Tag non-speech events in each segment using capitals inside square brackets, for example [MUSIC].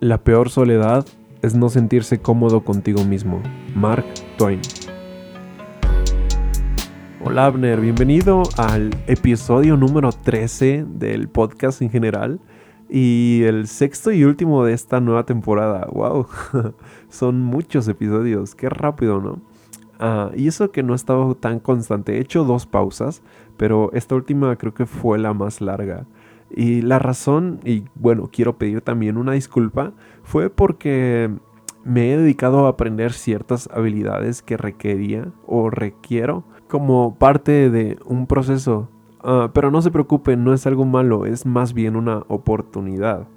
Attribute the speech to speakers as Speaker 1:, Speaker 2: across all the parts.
Speaker 1: La peor soledad es no sentirse cómodo contigo mismo. Mark Twain. Hola Abner, bienvenido al episodio número 13 del podcast en general y el sexto y último de esta nueva temporada. ¡Wow! [LAUGHS] Son muchos episodios, qué rápido, ¿no? Ah, y eso que no he estado tan constante. He hecho dos pausas, pero esta última creo que fue la más larga. Y la razón, y bueno, quiero pedir también una disculpa, fue porque me he dedicado a aprender ciertas habilidades que requería o requiero como parte de un proceso. Ah, pero no se preocupen, no es algo malo, es más bien una oportunidad.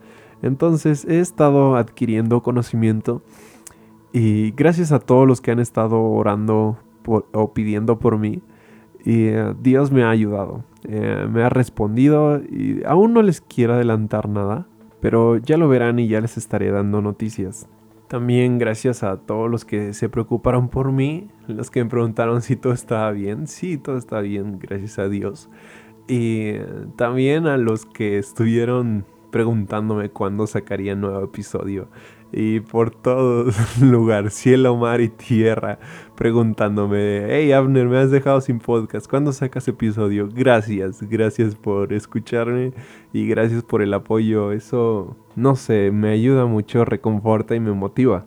Speaker 1: Entonces he estado adquiriendo conocimiento y gracias a todos los que han estado orando o pidiendo por mí, y eh, Dios me ha ayudado. Eh, me ha respondido y aún no les quiero adelantar nada, pero ya lo verán y ya les estaré dando noticias. También gracias a todos los que se preocuparon por mí, los que me preguntaron si todo estaba bien. Sí, todo está bien, gracias a Dios. Y también a los que estuvieron preguntándome cuándo sacaría nuevo episodio y por todo [LAUGHS] lugar, cielo, mar y tierra, preguntándome, hey Abner, me has dejado sin podcast, ¿cuándo sacas episodio? Gracias, gracias por escucharme y gracias por el apoyo, eso, no sé, me ayuda mucho, reconforta y me motiva.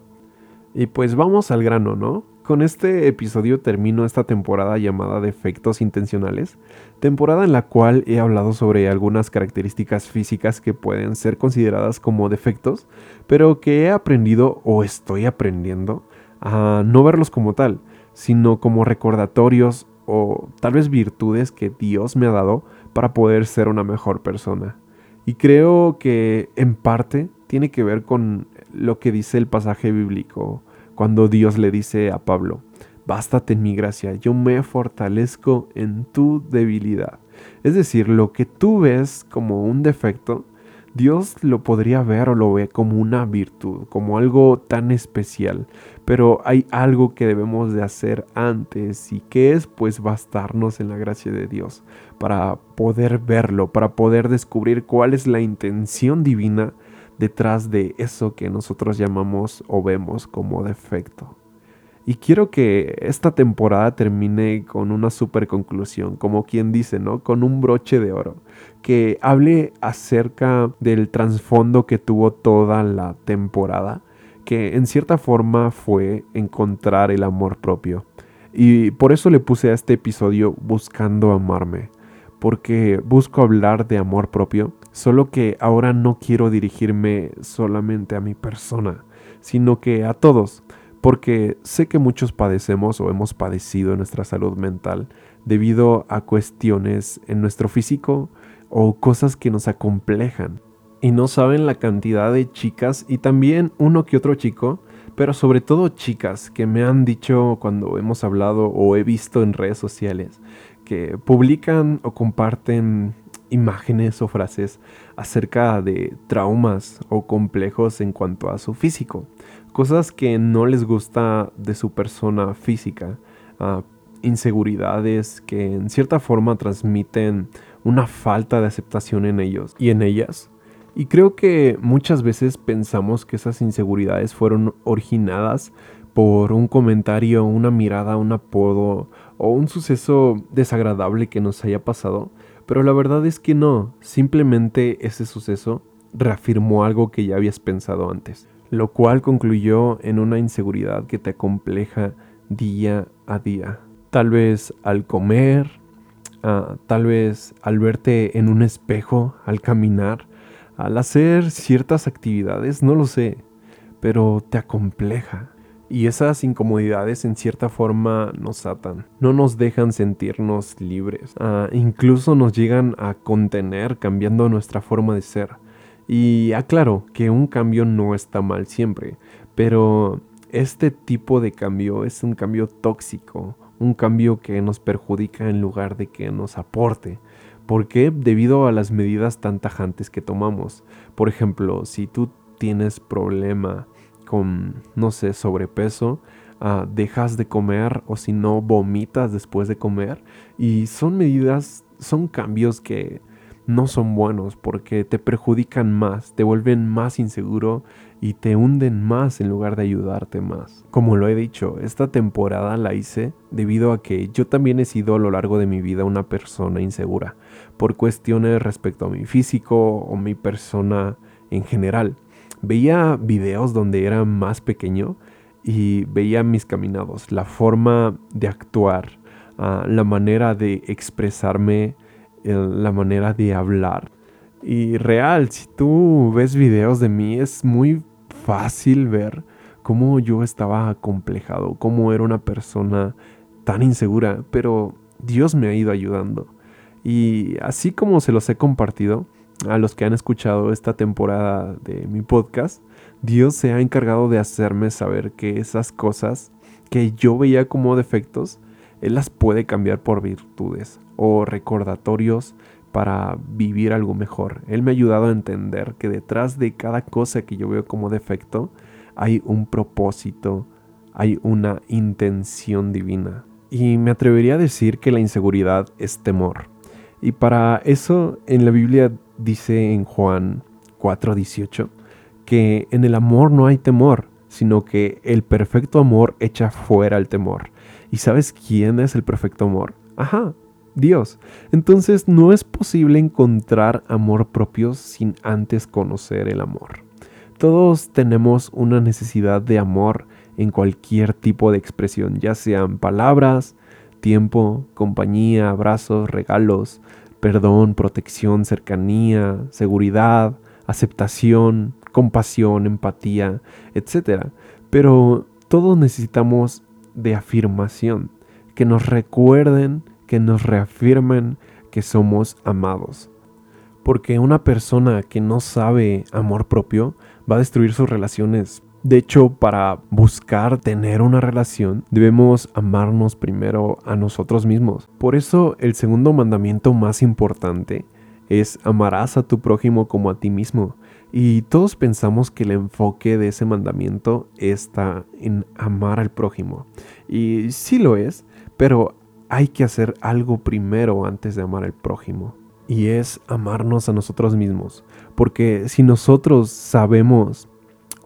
Speaker 1: Y pues vamos al grano, ¿no? Con este episodio termino esta temporada llamada Defectos Intencionales, temporada en la cual he hablado sobre algunas características físicas que pueden ser consideradas como defectos, pero que he aprendido o estoy aprendiendo a no verlos como tal, sino como recordatorios o tal vez virtudes que Dios me ha dado para poder ser una mejor persona. Y creo que en parte tiene que ver con lo que dice el pasaje bíblico cuando Dios le dice a Pablo, bástate en mi gracia, yo me fortalezco en tu debilidad. Es decir, lo que tú ves como un defecto, Dios lo podría ver o lo ve como una virtud, como algo tan especial. Pero hay algo que debemos de hacer antes y que es pues bastarnos en la gracia de Dios para poder verlo, para poder descubrir cuál es la intención divina detrás de eso que nosotros llamamos o vemos como defecto. Y quiero que esta temporada termine con una super conclusión, como quien dice, ¿no? Con un broche de oro, que hable acerca del trasfondo que tuvo toda la temporada, que en cierta forma fue encontrar el amor propio. Y por eso le puse a este episodio Buscando amarme, porque busco hablar de amor propio, solo que ahora no quiero dirigirme solamente a mi persona, sino que a todos, porque sé que muchos padecemos o hemos padecido nuestra salud mental debido a cuestiones en nuestro físico o cosas que nos acomplejan. Y no saben la cantidad de chicas y también uno que otro chico, pero sobre todo chicas que me han dicho cuando hemos hablado o he visto en redes sociales que publican o comparten imágenes o frases acerca de traumas o complejos en cuanto a su físico, cosas que no les gusta de su persona física, ah, inseguridades que en cierta forma transmiten una falta de aceptación en ellos y en ellas. Y creo que muchas veces pensamos que esas inseguridades fueron originadas por un comentario, una mirada, un apodo o un suceso desagradable que nos haya pasado, pero la verdad es que no, simplemente ese suceso reafirmó algo que ya habías pensado antes, lo cual concluyó en una inseguridad que te acompleja día a día. Tal vez al comer, tal vez al verte en un espejo, al caminar, al hacer ciertas actividades, no lo sé, pero te acompleja. Y esas incomodidades en cierta forma nos atan, no nos dejan sentirnos libres, ah, incluso nos llegan a contener cambiando nuestra forma de ser. Y aclaro que un cambio no está mal siempre, pero este tipo de cambio es un cambio tóxico, un cambio que nos perjudica en lugar de que nos aporte. ¿Por qué? Debido a las medidas tan tajantes que tomamos. Por ejemplo, si tú tienes problema con, no sé, sobrepeso, ah, dejas de comer o si no, vomitas después de comer. Y son medidas, son cambios que no son buenos porque te perjudican más, te vuelven más inseguro y te hunden más en lugar de ayudarte más. Como lo he dicho, esta temporada la hice debido a que yo también he sido a lo largo de mi vida una persona insegura por cuestiones respecto a mi físico o mi persona en general. Veía videos donde era más pequeño y veía mis caminados, la forma de actuar, ah, la manera de expresarme, la manera de hablar. Y real, si tú ves videos de mí, es muy fácil ver cómo yo estaba acomplejado, cómo era una persona tan insegura, pero Dios me ha ido ayudando. Y así como se los he compartido a los que han escuchado esta temporada de mi podcast, Dios se ha encargado de hacerme saber que esas cosas que yo veía como defectos, Él las puede cambiar por virtudes o recordatorios para vivir algo mejor. Él me ha ayudado a entender que detrás de cada cosa que yo veo como defecto hay un propósito, hay una intención divina. Y me atrevería a decir que la inseguridad es temor. Y para eso en la Biblia dice en Juan 4:18 que en el amor no hay temor, sino que el perfecto amor echa fuera el temor. ¿Y sabes quién es el perfecto amor? Ajá, Dios. Entonces no es posible encontrar amor propio sin antes conocer el amor. Todos tenemos una necesidad de amor en cualquier tipo de expresión, ya sean palabras, tiempo, compañía, abrazos, regalos, perdón, protección, cercanía, seguridad, aceptación, compasión, empatía, etc. Pero todos necesitamos de afirmación, que nos recuerden, que nos reafirmen que somos amados. Porque una persona que no sabe amor propio va a destruir sus relaciones de hecho, para buscar tener una relación, debemos amarnos primero a nosotros mismos. Por eso, el segundo mandamiento más importante es amarás a tu prójimo como a ti mismo. Y todos pensamos que el enfoque de ese mandamiento está en amar al prójimo. Y sí lo es, pero hay que hacer algo primero antes de amar al prójimo. Y es amarnos a nosotros mismos. Porque si nosotros sabemos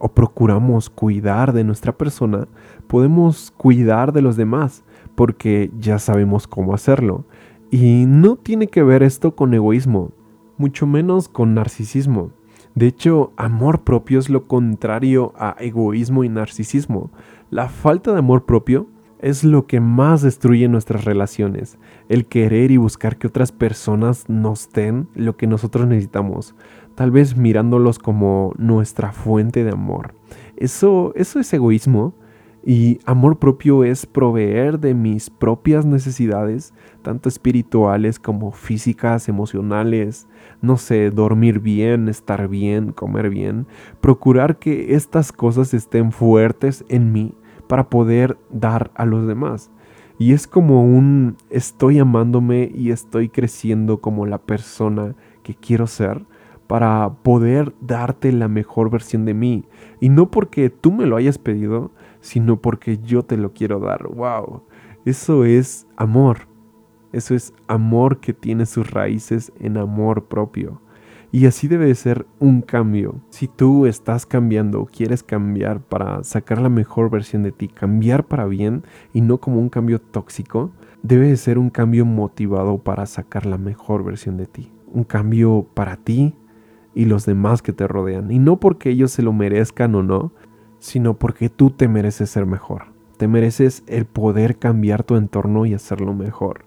Speaker 1: o procuramos cuidar de nuestra persona, podemos cuidar de los demás porque ya sabemos cómo hacerlo. Y no tiene que ver esto con egoísmo, mucho menos con narcisismo. De hecho, amor propio es lo contrario a egoísmo y narcisismo. La falta de amor propio es lo que más destruye nuestras relaciones, el querer y buscar que otras personas nos den lo que nosotros necesitamos, tal vez mirándolos como nuestra fuente de amor. Eso, eso es egoísmo y amor propio es proveer de mis propias necesidades, tanto espirituales como físicas, emocionales, no sé, dormir bien, estar bien, comer bien, procurar que estas cosas estén fuertes en mí para poder dar a los demás. Y es como un estoy amándome y estoy creciendo como la persona que quiero ser para poder darte la mejor versión de mí. Y no porque tú me lo hayas pedido, sino porque yo te lo quiero dar. ¡Wow! Eso es amor. Eso es amor que tiene sus raíces en amor propio. Y así debe ser un cambio. Si tú estás cambiando o quieres cambiar para sacar la mejor versión de ti, cambiar para bien y no como un cambio tóxico, debe ser un cambio motivado para sacar la mejor versión de ti. Un cambio para ti, y los demás que te rodean. Y no porque ellos se lo merezcan o no, sino porque tú te mereces ser mejor. Te mereces el poder cambiar tu entorno y hacerlo mejor.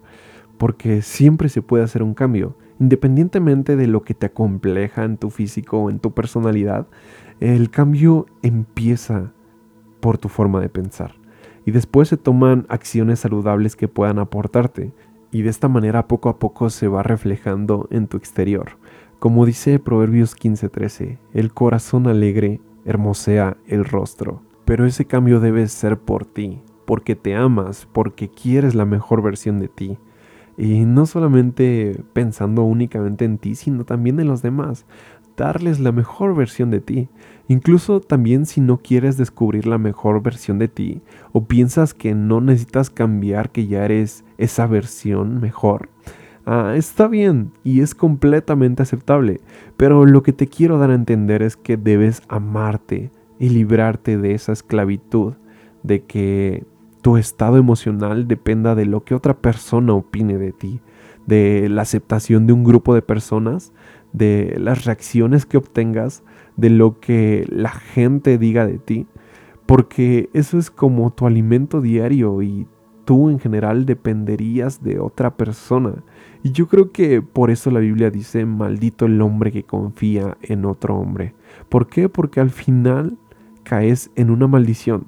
Speaker 1: Porque siempre se puede hacer un cambio. Independientemente de lo que te acompleja en tu físico o en tu personalidad, el cambio empieza por tu forma de pensar. Y después se toman acciones saludables que puedan aportarte. Y de esta manera poco a poco se va reflejando en tu exterior. Como dice Proverbios 15:13, el corazón alegre hermosea el rostro. Pero ese cambio debe ser por ti, porque te amas, porque quieres la mejor versión de ti. Y no solamente pensando únicamente en ti, sino también en los demás. Darles la mejor versión de ti. Incluso también si no quieres descubrir la mejor versión de ti o piensas que no necesitas cambiar, que ya eres esa versión mejor, Ah, está bien y es completamente aceptable, pero lo que te quiero dar a entender es que debes amarte y librarte de esa esclavitud, de que tu estado emocional dependa de lo que otra persona opine de ti, de la aceptación de un grupo de personas, de las reacciones que obtengas, de lo que la gente diga de ti, porque eso es como tu alimento diario y tú en general dependerías de otra persona. Y yo creo que por eso la Biblia dice, maldito el hombre que confía en otro hombre. ¿Por qué? Porque al final caes en una maldición,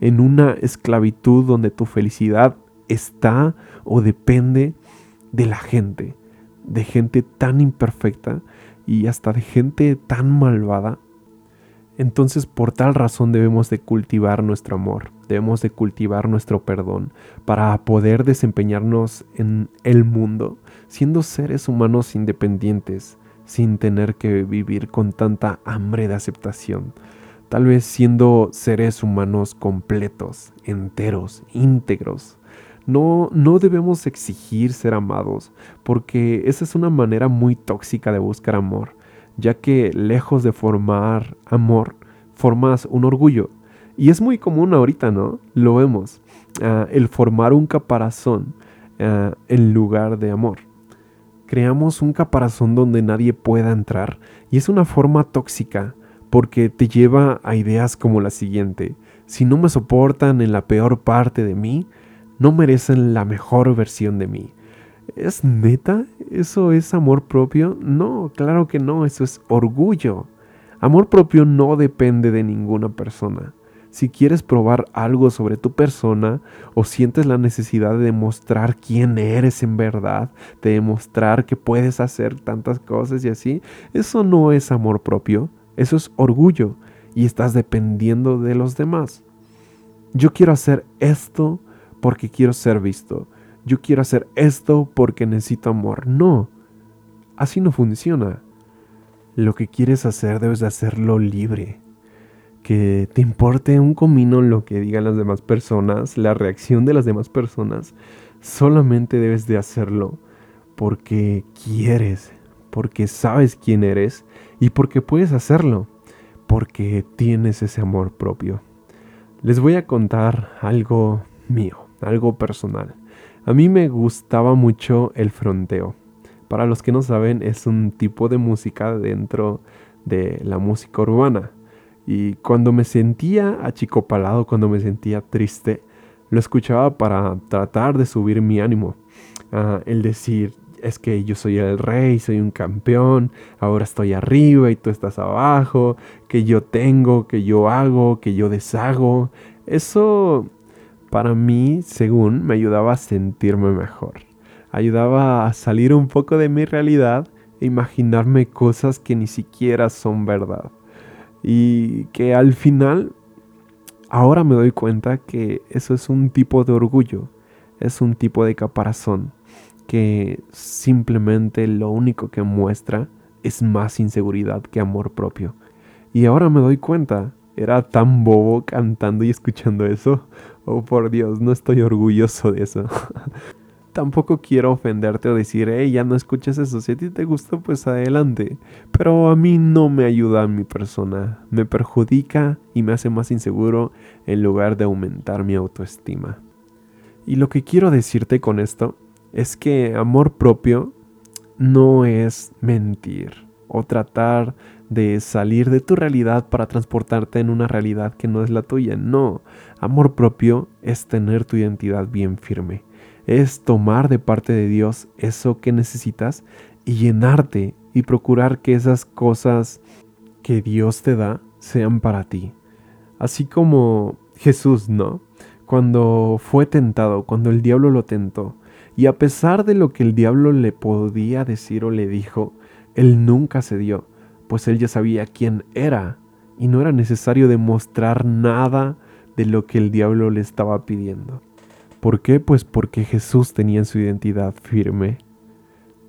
Speaker 1: en una esclavitud donde tu felicidad está o depende de la gente, de gente tan imperfecta y hasta de gente tan malvada entonces por tal razón debemos de cultivar nuestro amor, debemos de cultivar nuestro perdón para poder desempeñarnos en el mundo siendo seres humanos independientes, sin tener que vivir con tanta hambre de aceptación. Tal vez siendo seres humanos completos, enteros, íntegros. No, no debemos exigir ser amados, porque esa es una manera muy tóxica de buscar amor ya que lejos de formar amor, formas un orgullo. Y es muy común ahorita, ¿no? Lo vemos. Ah, el formar un caparazón ah, en lugar de amor. Creamos un caparazón donde nadie pueda entrar y es una forma tóxica porque te lleva a ideas como la siguiente. Si no me soportan en la peor parte de mí, no merecen la mejor versión de mí. ¿Es neta? ¿Eso es amor propio? No, claro que no, eso es orgullo. Amor propio no depende de ninguna persona. Si quieres probar algo sobre tu persona o sientes la necesidad de demostrar quién eres en verdad, de demostrar que puedes hacer tantas cosas y así, eso no es amor propio, eso es orgullo y estás dependiendo de los demás. Yo quiero hacer esto porque quiero ser visto yo quiero hacer esto porque necesito amor. No, así no funciona. Lo que quieres hacer debes de hacerlo libre. Que te importe un comino lo que digan las demás personas, la reacción de las demás personas. Solamente debes de hacerlo porque quieres, porque sabes quién eres y porque puedes hacerlo, porque tienes ese amor propio. Les voy a contar algo mío, algo personal. A mí me gustaba mucho el fronteo. Para los que no saben, es un tipo de música dentro de la música urbana. Y cuando me sentía achicopalado, cuando me sentía triste, lo escuchaba para tratar de subir mi ánimo. El decir, es que yo soy el rey, soy un campeón, ahora estoy arriba y tú estás abajo, que yo tengo, que yo hago, que yo deshago. Eso para mí, según, me ayudaba a sentirme mejor. Ayudaba a salir un poco de mi realidad e imaginarme cosas que ni siquiera son verdad. Y que al final, ahora me doy cuenta que eso es un tipo de orgullo, es un tipo de caparazón que simplemente lo único que muestra es más inseguridad que amor propio. Y ahora me doy cuenta, era tan bobo cantando y escuchando eso. Oh, por Dios, no estoy orgulloso de eso. [LAUGHS] Tampoco quiero ofenderte o decir, hey, ya no escuches eso. Si a ti te gusta, pues adelante. Pero a mí no me ayuda a mi persona. Me perjudica y me hace más inseguro en lugar de aumentar mi autoestima. Y lo que quiero decirte con esto es que amor propio no es mentir o tratar de salir de tu realidad para transportarte en una realidad que no es la tuya. No, amor propio es tener tu identidad bien firme. Es tomar de parte de Dios eso que necesitas y llenarte y procurar que esas cosas que Dios te da sean para ti. Así como Jesús, ¿no? Cuando fue tentado, cuando el diablo lo tentó, y a pesar de lo que el diablo le podía decir o le dijo, él nunca se dio pues él ya sabía quién era y no era necesario demostrar nada de lo que el diablo le estaba pidiendo. ¿Por qué? Pues porque Jesús tenía su identidad firme,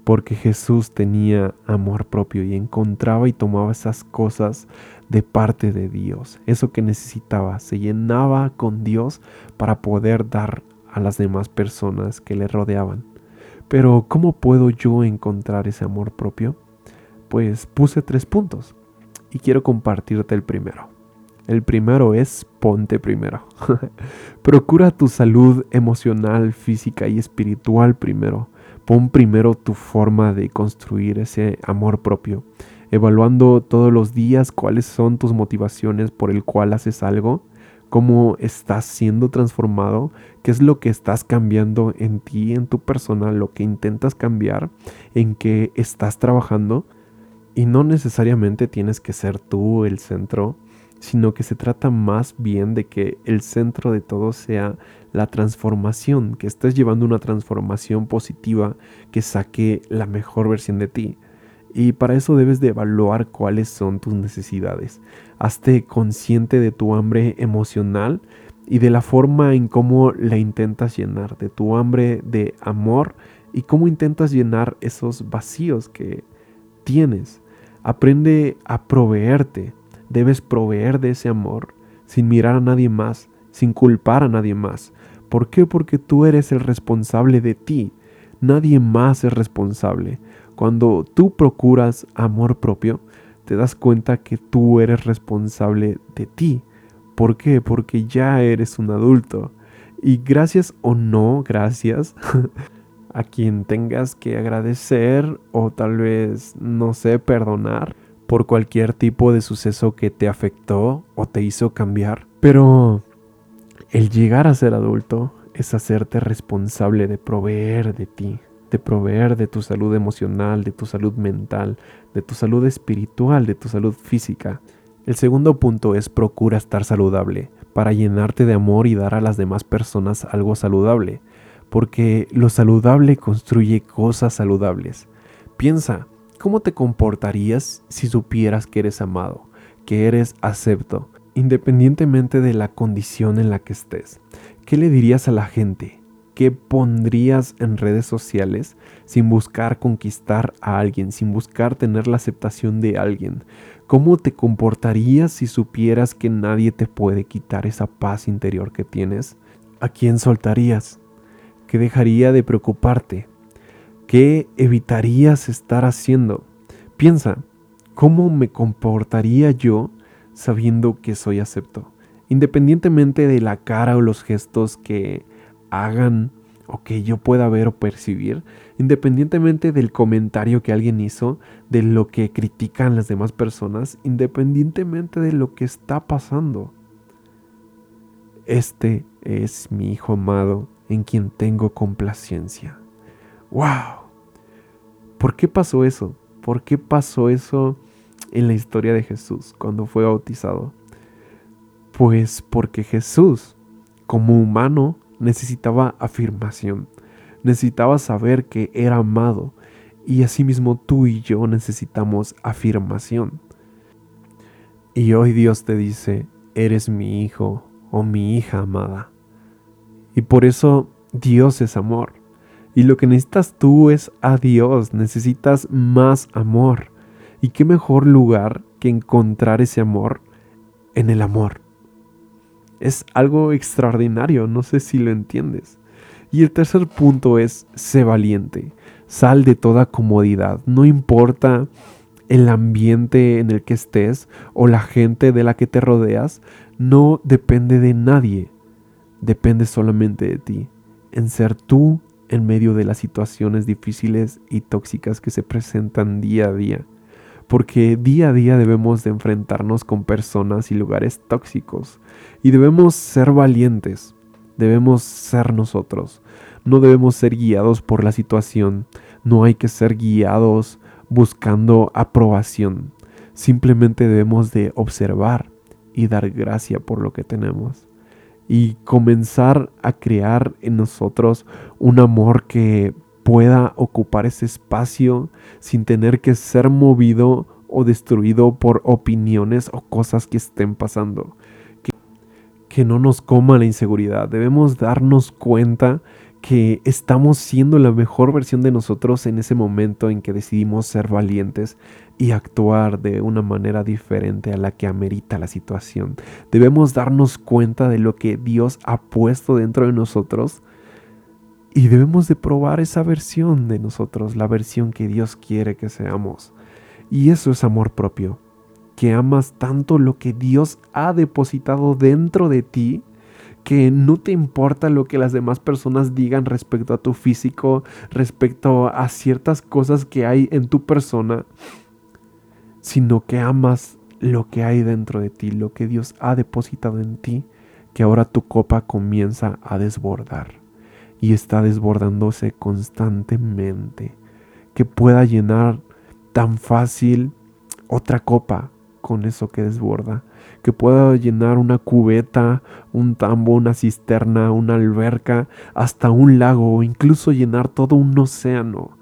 Speaker 1: porque Jesús tenía amor propio y encontraba y tomaba esas cosas de parte de Dios, eso que necesitaba, se llenaba con Dios para poder dar a las demás personas que le rodeaban. Pero ¿cómo puedo yo encontrar ese amor propio? Pues puse tres puntos y quiero compartirte el primero. El primero es ponte primero. [LAUGHS] Procura tu salud emocional, física y espiritual primero. Pon primero tu forma de construir ese amor propio, evaluando todos los días cuáles son tus motivaciones por el cual haces algo, cómo estás siendo transformado, qué es lo que estás cambiando en ti, en tu persona, lo que intentas cambiar, en qué estás trabajando. Y no necesariamente tienes que ser tú el centro sino que se trata más bien de que el centro de todo sea la transformación, que estés llevando una transformación positiva que saque la mejor versión de ti. Y para eso debes de evaluar cuáles son tus necesidades. Hazte consciente de tu hambre emocional y de la forma en cómo la intentas llenar, de tu hambre de amor y cómo intentas llenar esos vacíos que tienes. Aprende a proveerte Debes proveer de ese amor sin mirar a nadie más, sin culpar a nadie más. ¿Por qué? Porque tú eres el responsable de ti. Nadie más es responsable. Cuando tú procuras amor propio, te das cuenta que tú eres responsable de ti. ¿Por qué? Porque ya eres un adulto. Y gracias o no gracias [LAUGHS] a quien tengas que agradecer o tal vez, no sé, perdonar, por cualquier tipo de suceso que te afectó o te hizo cambiar. Pero el llegar a ser adulto es hacerte responsable de proveer de ti, de proveer de tu salud emocional, de tu salud mental, de tu salud espiritual, de tu salud física. El segundo punto es procura estar saludable, para llenarte de amor y dar a las demás personas algo saludable, porque lo saludable construye cosas saludables. Piensa, ¿Cómo te comportarías si supieras que eres amado, que eres acepto, independientemente de la condición en la que estés? ¿Qué le dirías a la gente? ¿Qué pondrías en redes sociales sin buscar conquistar a alguien, sin buscar tener la aceptación de alguien? ¿Cómo te comportarías si supieras que nadie te puede quitar esa paz interior que tienes? ¿A quién soltarías? ¿Qué dejaría de preocuparte? ¿Qué evitarías estar haciendo? Piensa, ¿cómo me comportaría yo sabiendo que soy acepto? Independientemente de la cara o los gestos que hagan o que yo pueda ver o percibir, independientemente del comentario que alguien hizo, de lo que critican las demás personas, independientemente de lo que está pasando. Este es mi Hijo amado en quien tengo complacencia. ¡Wow! ¿Por qué pasó eso? ¿Por qué pasó eso en la historia de Jesús cuando fue bautizado? Pues porque Jesús, como humano, necesitaba afirmación, necesitaba saber que era amado y asimismo tú y yo necesitamos afirmación. Y hoy Dios te dice, eres mi hijo o mi hija amada. Y por eso Dios es amor. Y lo que necesitas tú es a Dios, necesitas más amor. ¿Y qué mejor lugar que encontrar ese amor en el amor? Es algo extraordinario, no sé si lo entiendes. Y el tercer punto es, sé valiente, sal de toda comodidad, no importa el ambiente en el que estés o la gente de la que te rodeas, no depende de nadie, depende solamente de ti, en ser tú en medio de las situaciones difíciles y tóxicas que se presentan día a día. Porque día a día debemos de enfrentarnos con personas y lugares tóxicos. Y debemos ser valientes. Debemos ser nosotros. No debemos ser guiados por la situación. No hay que ser guiados buscando aprobación. Simplemente debemos de observar y dar gracia por lo que tenemos y comenzar a crear en nosotros un amor que pueda ocupar ese espacio sin tener que ser movido o destruido por opiniones o cosas que estén pasando. Que, que no nos coma la inseguridad. Debemos darnos cuenta que estamos siendo la mejor versión de nosotros en ese momento en que decidimos ser valientes y actuar de una manera diferente a la que amerita la situación. Debemos darnos cuenta de lo que Dios ha puesto dentro de nosotros Y debemos de probar esa versión de nosotros, la versión que Dios quiere que seamos. Y eso es amor propio, que amas tanto lo que Dios ha depositado dentro de ti, que no te importa lo que las demás personas digan respecto a tu físico, respecto a ciertas cosas que hay en tu persona, sino que amas lo que hay dentro de ti, lo que Dios ha depositado en ti, que ahora tu copa comienza a desbordar. Y está desbordándose constantemente, que pueda llenar tan fácil otra copa con eso que desborda, que pueda llenar una cubeta, un tambo, una cisterna, una alberca, hasta un lago o incluso llenar todo un océano.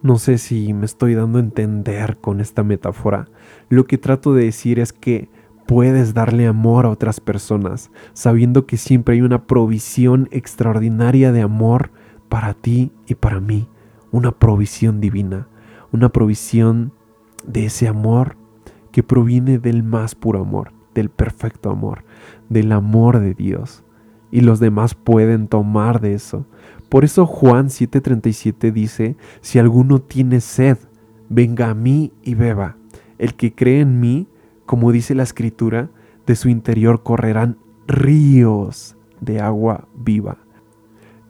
Speaker 1: No sé si me estoy dando a entender con esta metáfora. Lo que trato de decir es que puedes darle amor a otras personas, sabiendo que siempre hay una provisión extraordinaria de amor para ti y para mí, una provisión divina, una provisión de ese amor que proviene del más puro amor, del perfecto amor, del amor de Dios. Y los demás pueden tomar de eso. Por eso Juan 7:37 dice, si alguno tiene sed, venga a mí y beba. El que cree en mí, como dice la escritura, de su interior correrán ríos de agua viva.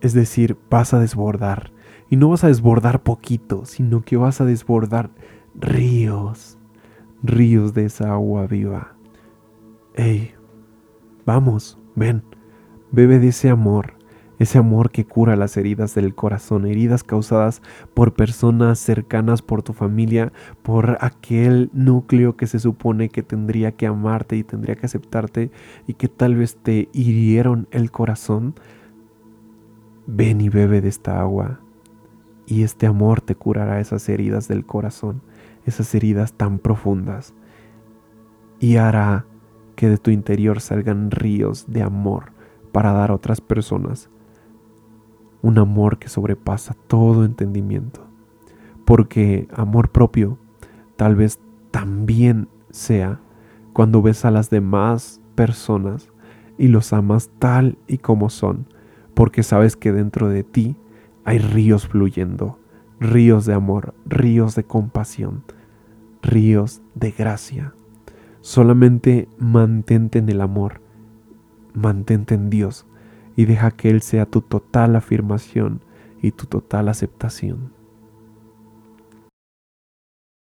Speaker 1: Es decir, vas a desbordar. Y no vas a desbordar poquito, sino que vas a desbordar ríos, ríos de esa agua viva. Ey, vamos, ven, bebe de ese amor, ese amor que cura las heridas del corazón, heridas causadas por personas cercanas, por tu familia, por aquel núcleo que se supone que tendría que amarte y tendría que aceptarte y que tal vez te hirieron el corazón. Ven y bebe de esta agua y este amor te curará esas heridas del corazón, esas heridas tan profundas y hará que de tu interior salgan ríos de amor para dar a otras personas un amor que sobrepasa todo entendimiento. Porque amor propio tal vez también sea cuando ves a las demás personas y los amas tal y como son, porque sabes que dentro de ti hay ríos fluyendo, ríos de amor, ríos de compasión, ríos de gracia. Solamente mantente en el amor, mantente en Dios y deja que Él sea tu total afirmación y tu total aceptación.